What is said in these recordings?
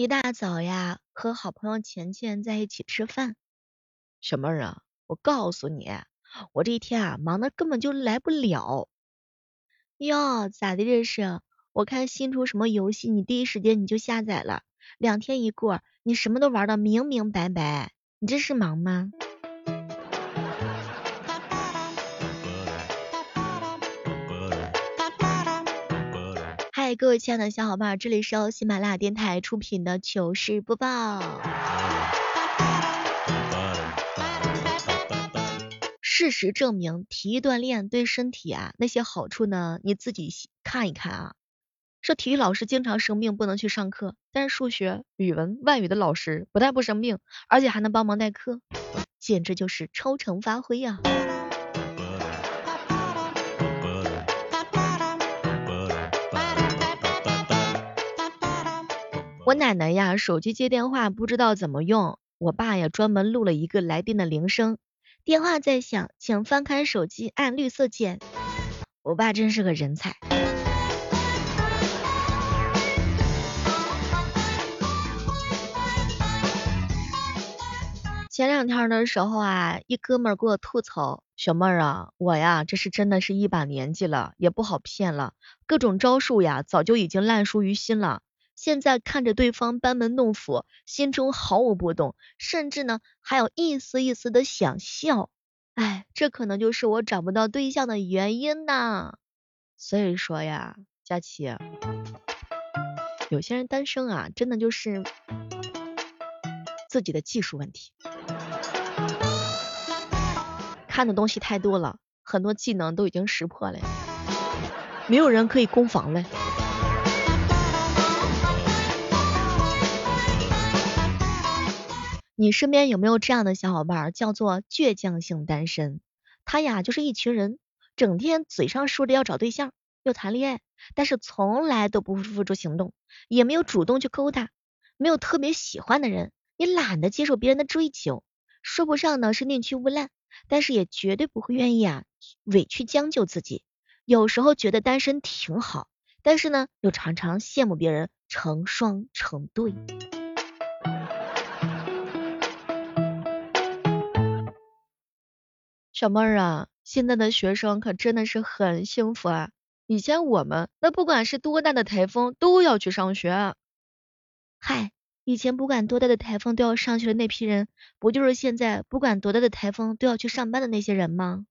一大早呀，和好朋友钱钱在一起吃饭。小妹儿啊，我告诉你，我这一天啊忙的根本就来不了。哟，咋的这是？我看新出什么游戏，你第一时间你就下载了，两天一过，你什么都玩的明明白白，你这是忙吗？嗨，各位亲爱的小伙伴，这里是由喜马拉雅电台出品的糗事播报。事实证明，体育锻炼对身体啊那些好处呢，你自己看一看啊。说体育老师经常生病不能去上课，但是数学、语文、外语的老师不但不生病，而且还能帮忙代课，简直就是超常发挥呀。我奶奶呀，手机接电话不知道怎么用，我爸呀专门录了一个来电的铃声，电话在响，请翻开手机按绿色键。我爸真是个人才。前两天的时候啊，一哥们儿给我吐槽，小妹儿啊，我呀这是真的是一把年纪了，也不好骗了，各种招数呀早就已经烂熟于心了。现在看着对方班门弄斧，心中毫无波动，甚至呢还有一丝一丝的想笑。哎，这可能就是我找不到对象的原因呐。所以说呀，佳琪，有些人单身啊，真的就是自己的技术问题，看的东西太多了，很多技能都已经识破了，没有人可以攻防了。你身边有没有这样的小伙伴，叫做倔强性单身？他呀就是一群人，整天嘴上说着要找对象，要谈恋爱，但是从来都不付诸行动，也没有主动去勾搭，没有特别喜欢的人，也懒得接受别人的追求，说不上呢是宁缺毋滥，但是也绝对不会愿意啊委屈将就自己。有时候觉得单身挺好，但是呢又常常羡慕别人成双成对。小妹儿啊，现在的学生可真的是很幸福啊！以前我们那不管是多大的台风都要去上学。嗨，以前不管多大的台风都要上学的那批人，不就是现在不管多大的台风都要去上班的那些人吗？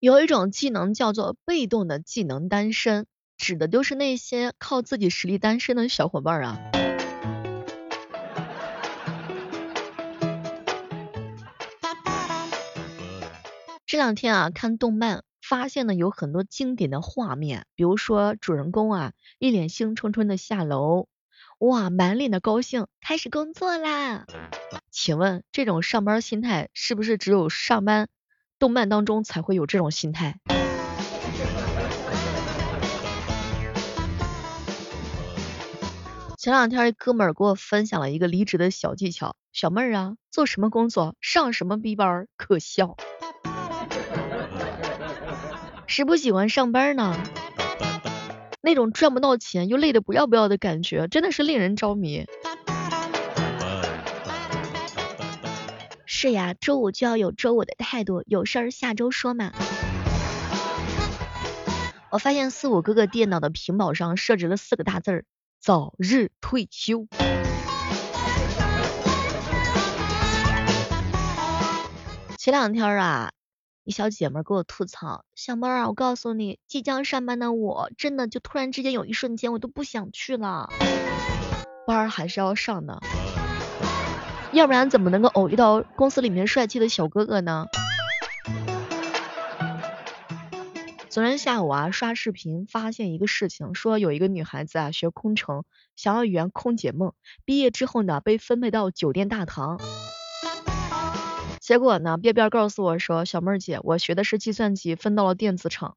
有一种技能叫做被动的技能单身，指的就是那些靠自己实力单身的小伙伴啊。这两天啊看动漫，发现呢有很多经典的画面，比如说主人公啊一脸兴冲冲的下楼，哇满脸的高兴，开始工作啦。请问这种上班心态是不是只有上班？动漫当中才会有这种心态。前两天一哥们儿给我分享了一个离职的小技巧，小妹儿啊，做什么工作上什么逼班，可笑。谁不喜欢上班呢？那种赚不到钱又累得不要不要的感觉，真的是令人着迷。是呀，周五就要有周五的态度，有事儿下周说嘛。我发现四五哥哥电脑的屏保上设置了四个大字儿：早日退休。前两天啊，一小姐妹给我吐槽，小妹儿啊，我告诉你，即将上班的我，真的就突然之间有一瞬间，我都不想去了，班儿还是要上的。要不然怎么能够偶遇到公司里面帅气的小哥哥呢？昨天下午啊，刷视频发现一个事情，说有一个女孩子啊学空乘，想要圆空姐梦，毕业之后呢被分配到酒店大堂，结果呢边边告诉我说，小妹儿姐，我学的是计算机，分到了电子厂。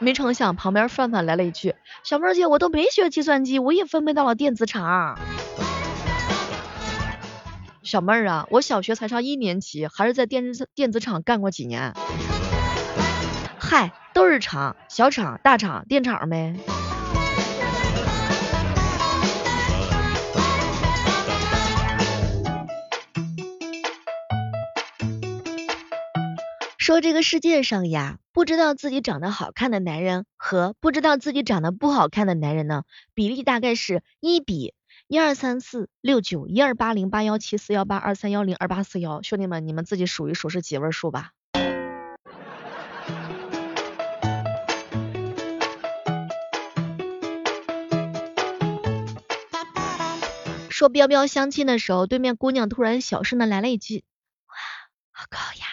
没成想旁边范范来了一句：“小妹儿姐，我都没学计算机，我也分配到了电子厂。”小妹儿啊，我小学才上一年级，还是在电子电子厂干过几年。嗨，都是厂，小厂、大厂、电厂呗。说这个世界上呀，不知道自己长得好看的男人和不知道自己长得不好看的男人呢，比例大概是一比一二三四六九一二八零八幺七四幺八二三幺零二八四幺。兄弟们，你们自己数一数是几位数吧。说彪彪相亲的时候，对面姑娘突然小声的来了一句：“哇，好高呀！”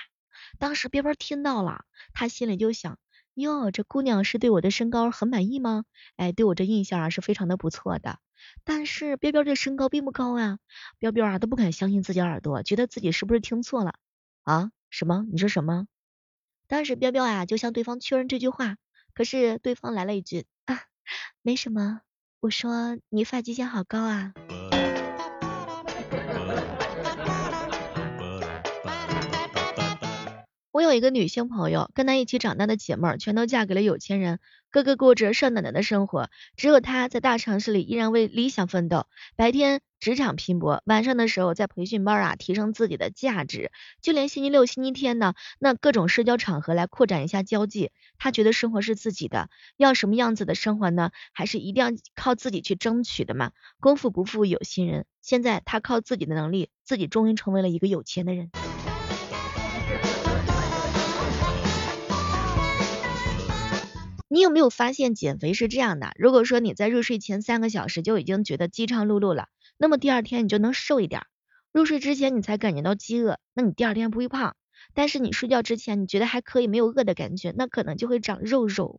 当时彪彪听到了，他心里就想，哟，这姑娘是对我的身高很满意吗？哎，对我这印象啊是非常的不错的。但是彪彪这身高并不高啊，彪彪啊都不敢相信自己耳朵，觉得自己是不是听错了啊？什么？你说什么？当时彪彪啊就向对方确认这句话，可是对方来了一句啊，没什么，我说你发际线好高啊。我有一个女性朋友，跟她一起长大的姐妹儿全都嫁给了有钱人，个个过着少奶奶的生活，只有她在大城市里依然为理想奋斗，白天职场拼搏，晚上的时候在培训班啊提升自己的价值，就连星期六、星期天呢，那各种社交场合来扩展一下交际。她觉得生活是自己的，要什么样子的生活呢？还是一定要靠自己去争取的嘛。功夫不负有心人，现在她靠自己的能力，自己终于成为了一个有钱的人。你有没有发现减肥是这样的？如果说你在入睡前三个小时就已经觉得饥肠辘辘了，那么第二天你就能瘦一点。入睡之前你才感觉到饥饿，那你第二天不会胖。但是你睡觉之前你觉得还可以，没有饿的感觉，那可能就会长肉肉。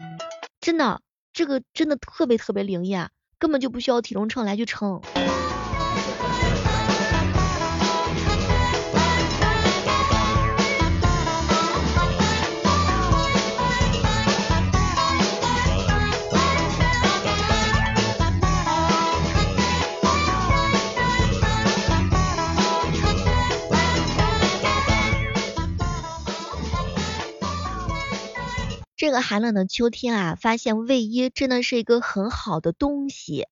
真的，这个真的特别特别灵验，根本就不需要体重秤来去称。这个寒冷的秋天啊，发现卫衣真的是一个很好的东西。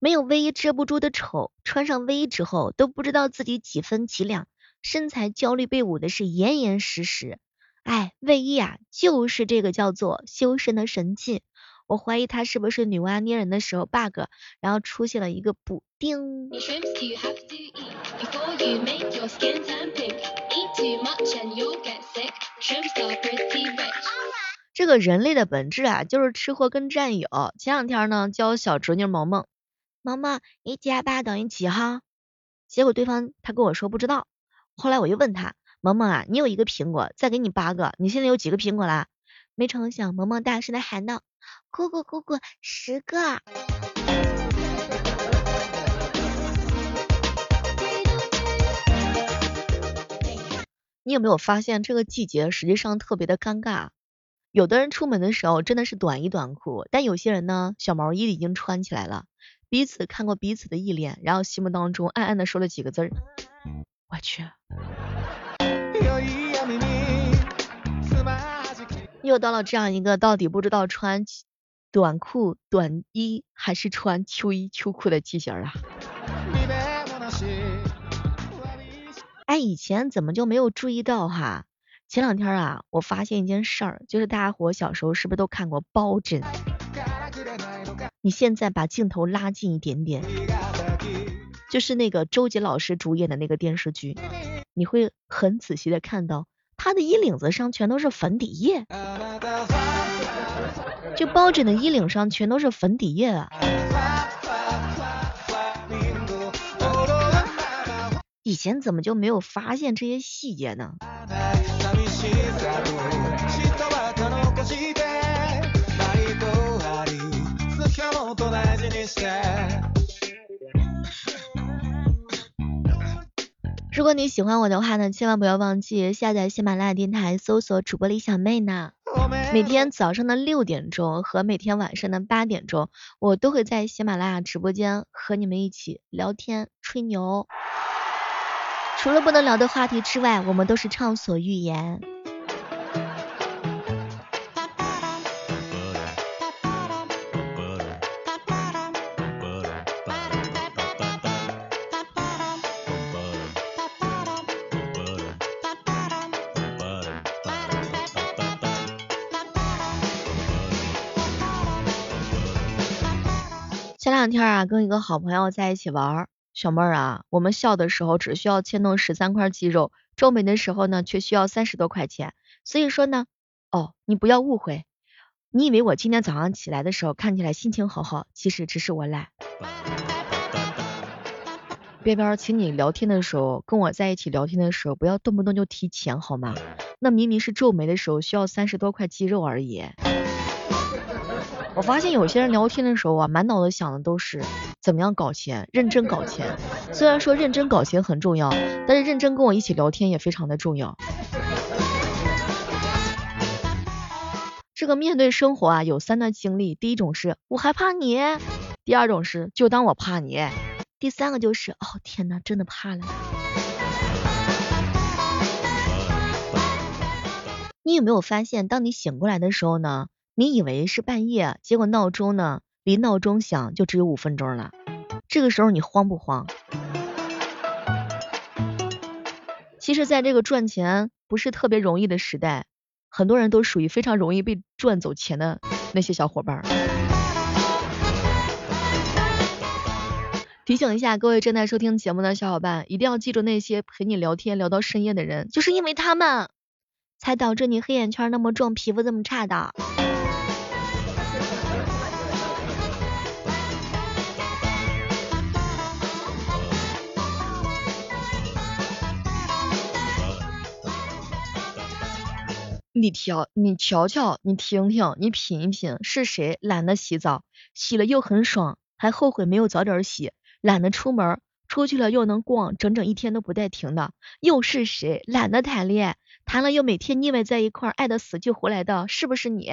没有卫衣遮不住的丑，穿上卫衣之后都不知道自己几分几两，身材焦虑被捂的是严严实实。哎，卫衣啊，就是这个叫做修身的神器。我怀疑它是不是女娲捏人的时候 bug，然后出现了一个补丁。这个人类的本质啊，就是吃货跟战友。前两天呢，教小侄女萌萌，萌萌一加八等于几哈？结果对方他跟我说不知道。后来我又问他，萌萌啊，你有一个苹果，再给你八个，你现在有几个苹果啦？没成想，萌萌大声的喊道，姑姑姑姑，十个。你有没有发现这个季节实际上特别的尴尬？有的人出门的时候真的是短衣短裤，但有些人呢，小毛衣已经穿起来了。彼此看过彼此的一脸，然后心目当中暗暗的说了几个字儿：我去。又到了这样一个到底不知道穿短裤短衣还是穿秋衣秋裤的季节了。哎，以前怎么就没有注意到哈？前两天啊，我发现一件事儿，就是大家伙小时候是不是都看过包拯？你现在把镜头拉近一点点，就是那个周杰老师主演的那个电视剧，你会很仔细的看到他的衣领子上全都是粉底液，就包拯的衣领上全都是粉底液啊。以前怎么就没有发现这些细节呢？如果你喜欢我的话呢，千万不要忘记下载喜马拉雅电台，搜索主播李小妹呢。每天早上的六点钟和每天晚上的八点钟，我都会在喜马拉雅直播间和你们一起聊天吹牛。除了不能聊的话题之外，我们都是畅所欲言。两天啊，跟一个好朋友在一起玩，小妹儿啊，我们笑的时候只需要牵动十三块肌肉，皱眉的时候呢，却需要三十多块钱。所以说呢，哦，你不要误会，你以为我今天早上起来的时候看起来心情好好，其实只是我懒。边边，请你聊天的时候，跟我在一起聊天的时候，不要动不动就提钱好吗？那明明是皱眉的时候需要三十多块肌肉而已。我发现有些人聊天的时候啊，满脑子想的都是怎么样搞钱，认真搞钱。虽然说认真搞钱很重要，但是认真跟我一起聊天也非常的重要。这个面对生活啊，有三段经历。第一种是我害怕你，第二种是就当我怕你，第三个就是哦天呐，真的怕了。你有没有发现，当你醒过来的时候呢？你以为是半夜，结果闹钟呢，离闹钟响就只有五分钟了。这个时候你慌不慌？其实，在这个赚钱不是特别容易的时代，很多人都属于非常容易被赚走钱的那些小伙伴。提醒一下各位正在收听节目的小伙伴，一定要记住那些陪你聊天聊到深夜的人，就是因为他们，才导致你黑眼圈那么重，皮肤这么差的。你瞧，你瞧瞧，你听听，你品一品，是谁懒得洗澡，洗了又很爽，还后悔没有早点洗；懒得出门，出去了又能逛整整一天都不带停的，又是谁懒得谈恋爱，谈了又每天腻歪在一块，爱的死去活来的，是不是你？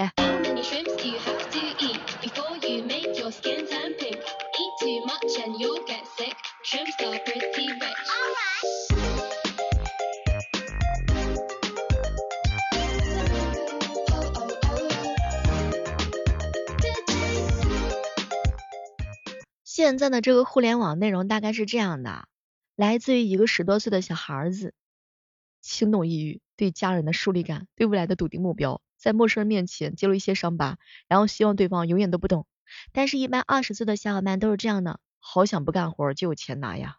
现在的这个互联网内容大概是这样的，来自于一个十多岁的小孩子，轻动抑郁，对家人的疏离感，对未来的笃定目标，在陌生人面前揭露一些伤疤，然后希望对方永远都不懂。但是，一般二十岁的小伙伴都是这样的，好想不干活就有钱拿呀。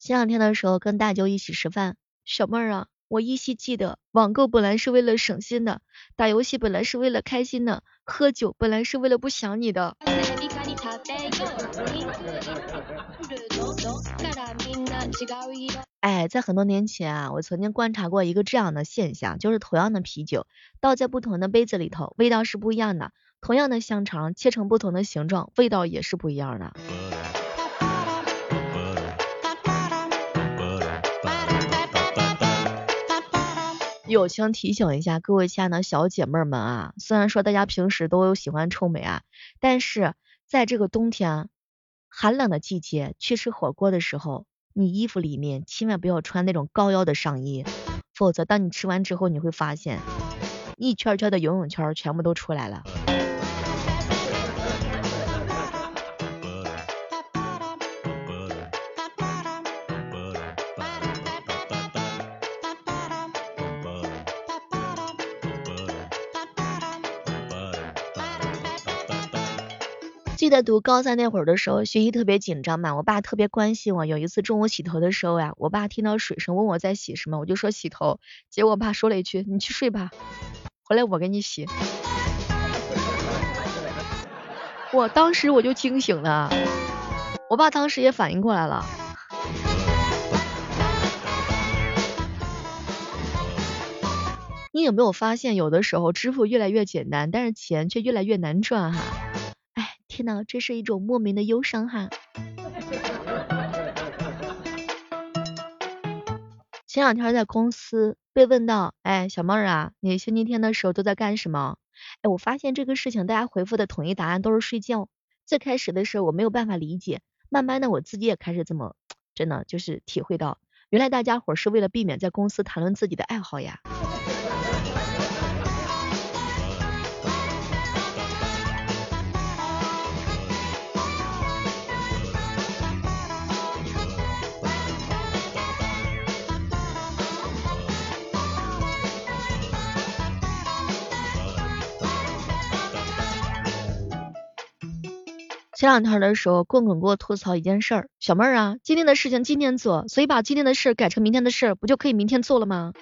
前两天的时候跟大舅一起吃饭，小妹儿啊。我依稀记得，网购本来是为了省心的，打游戏本来是为了开心的，喝酒本来是为了不想你的。哎，在很多年前啊，我曾经观察过一个这样的现象，就是同样的啤酒倒在不同的杯子里头，味道是不一样的；同样的香肠切成不同的形状，味道也是不一样的。友情提醒一下各位亲爱的小姐妹们啊，虽然说大家平时都有喜欢臭美啊，但是在这个冬天寒冷的季节去吃火锅的时候，你衣服里面千万不要穿那种高腰的上衣，否则当你吃完之后，你会发现一圈圈的游泳圈全部都出来了。记得读高三那会儿的时候，学习特别紧张嘛，我爸特别关心我。有一次中午洗头的时候呀，我爸听到水声问我在洗什么，我就说洗头，结果我爸说了一句你去睡吧，回来我给你洗。我当时我就惊醒了，我爸当时也反应过来了。你有没有发现，有的时候支付越来越简单，但是钱却越来越难赚哈？这是一种莫名的忧伤哈。前两天在公司被问到，哎，小妹儿啊，你星期天的时候都在干什么？哎，我发现这个事情大家回复的统一答案都是睡觉。最开始的时候我没有办法理解，慢慢的我自己也开始这么，真的就是体会到，原来大家伙是为了避免在公司谈论自己的爱好呀。前两天的时候，棍棍给我吐槽一件事儿，小妹儿啊，今天的事情今天做，所以把今天的事改成明天的事儿，不就可以明天做了吗？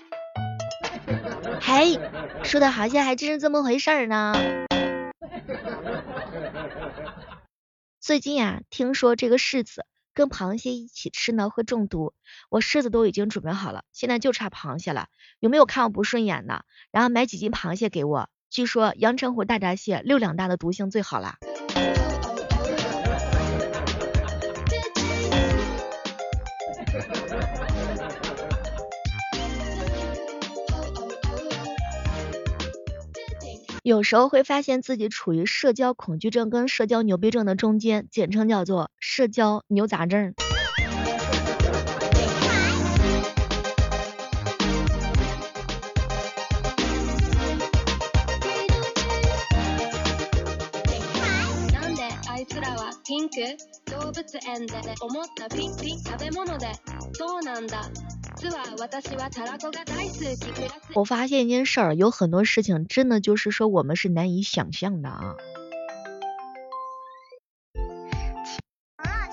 嘿，说的好像还真是这么回事儿呢。最近呀，听说这个柿子跟螃蟹一起吃呢会中毒，我柿子都已经准备好了，现在就差螃蟹了。有没有看我不顺眼的？然后买几斤螃蟹给我，据说阳澄湖大闸蟹六两大的毒性最好啦。有时候会发现自己处于社交恐惧症跟社交牛逼症的中间，简称叫做社交牛杂症。我发现一件事儿，有很多事情真的就是说我们是难以想象的啊。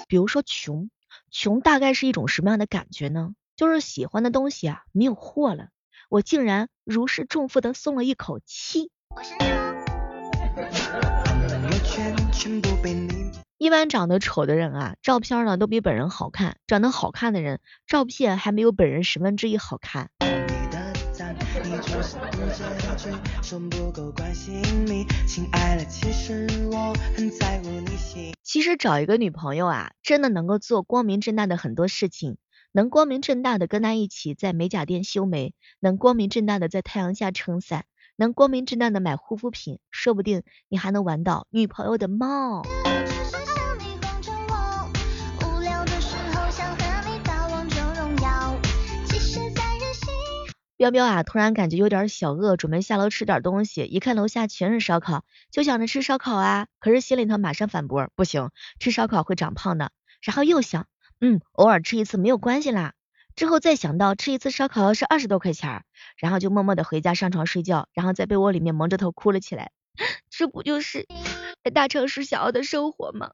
比如说穷，穷大概是一种什么样的感觉呢？就是喜欢的东西啊没有货了，我竟然如释重负的松了一口气。一般长得丑的人啊，照片呢都比本人好看；长得好看的人，照片还没有本人十分之一好看。其实找一个女朋友啊，真的能够做光明正大的很多事情，能光明正大的跟她一起在美甲店修眉，能光明正大的在太阳下撑伞，能光明正大的买护肤品，说不定你还能玩到女朋友的猫。彪彪啊，突然感觉有点小饿，准备下楼吃点东西。一看楼下全是烧烤，就想着吃烧烤啊。可是心里头马上反驳，不行，吃烧烤会长胖的。然后又想，嗯，偶尔吃一次没有关系啦。之后再想到吃一次烧烤是二十多块钱，然后就默默的回家上床睡觉，然后在被窝里面蒙着头哭了起来。这不就是大城市想要的生活吗？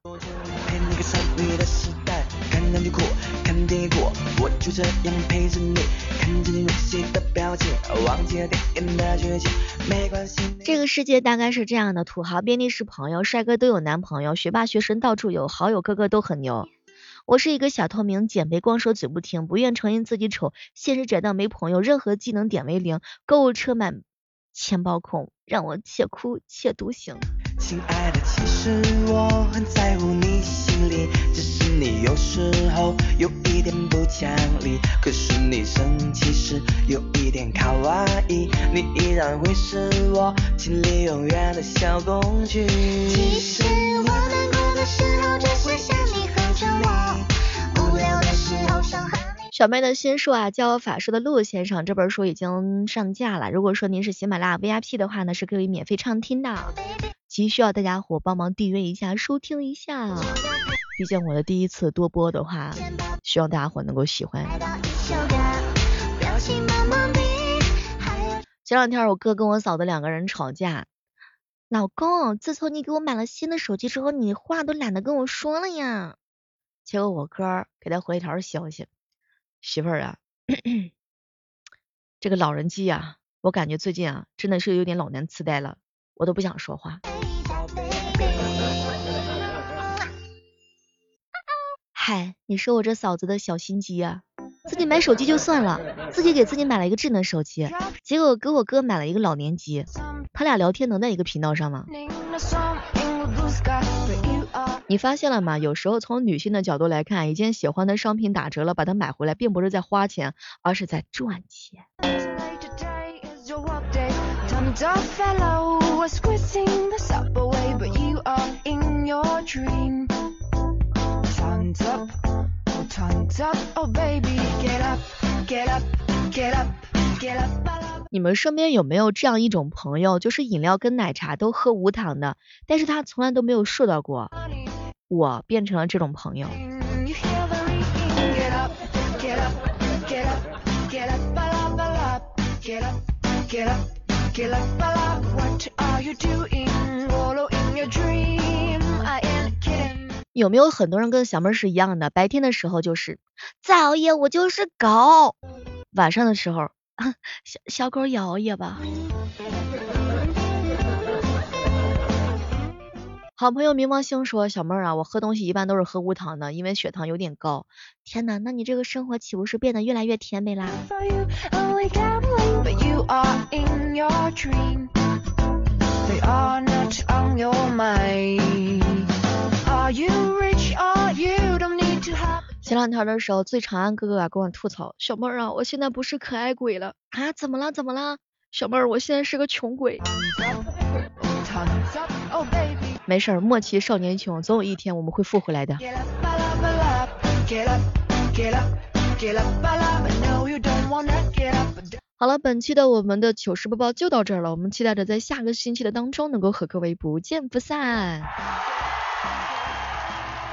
这个世界大概是这样的：土豪遍地是朋友，帅哥都有男朋友，学霸学生到处有，好友个个都很牛。我是一个小透明，减肥光说嘴不停，不愿承认自己丑，现实窄到没朋友，任何技能点为零，购物车满，钱包空，让我且哭且独行。亲爱的，其实我很在乎你心里，只是你有时候有一点不讲理。可是你生气时有一点卡哇伊，你依然会是我心里永远的小公举。其实我难过的时候只是想你和着我，无聊的时候想和你。小妹的新书啊，《教我法术的陆先生》这本书已经上架了。如果说您是喜马拉雅 VIP 的话呢，是可以免费畅听的。急需要大家伙帮忙订阅一下，收听一下。毕竟我的第一次多播的话，希望大家伙能够喜欢。前两天我哥跟我嫂子两个人吵架，老公，自从你给我买了新的手机之后，你话都懒得跟我说了呀。结果我哥给他回一条消息，媳妇儿啊，这个老人机呀，我感觉最近啊，真的是有点老年痴呆了，我都不想说话。嗨，你说我这嫂子的小心机啊，自己买手机就算了，自己给自己买了一个智能手机，结果给我哥买了一个老年机，他俩聊天能在一个频道上吗？你发现了吗？有时候从女性的角度来看，一件喜欢的商品打折了，把它买回来，并不是在花钱，而是在赚钱。你们身边有没有这样一种朋友，就是饮料跟奶茶都喝无糖的，但是他从来都没有瘦到过？我变成了这种朋友。有没有很多人跟小妹儿是一样的？白天的时候就是再熬夜我就是狗，晚上的时候 小小狗也熬夜吧。好朋友冥王星说：“小妹儿啊，我喝东西一般都是喝无糖的，因为血糖有点高。天呐，那你这个生活岂不是变得越来越甜美啦？”前两天的时候，最长安哥哥啊跟我吐槽，小妹儿啊，我现在不是可爱鬼了啊？怎么了？怎么了？小妹儿，我现在是个穷鬼。没事儿，莫欺少年穷，总有一天我们会富回来的。好了，本期的我们的糗事播报就到这儿了，我们期待着在下个星期的当中能够和各位不见不散。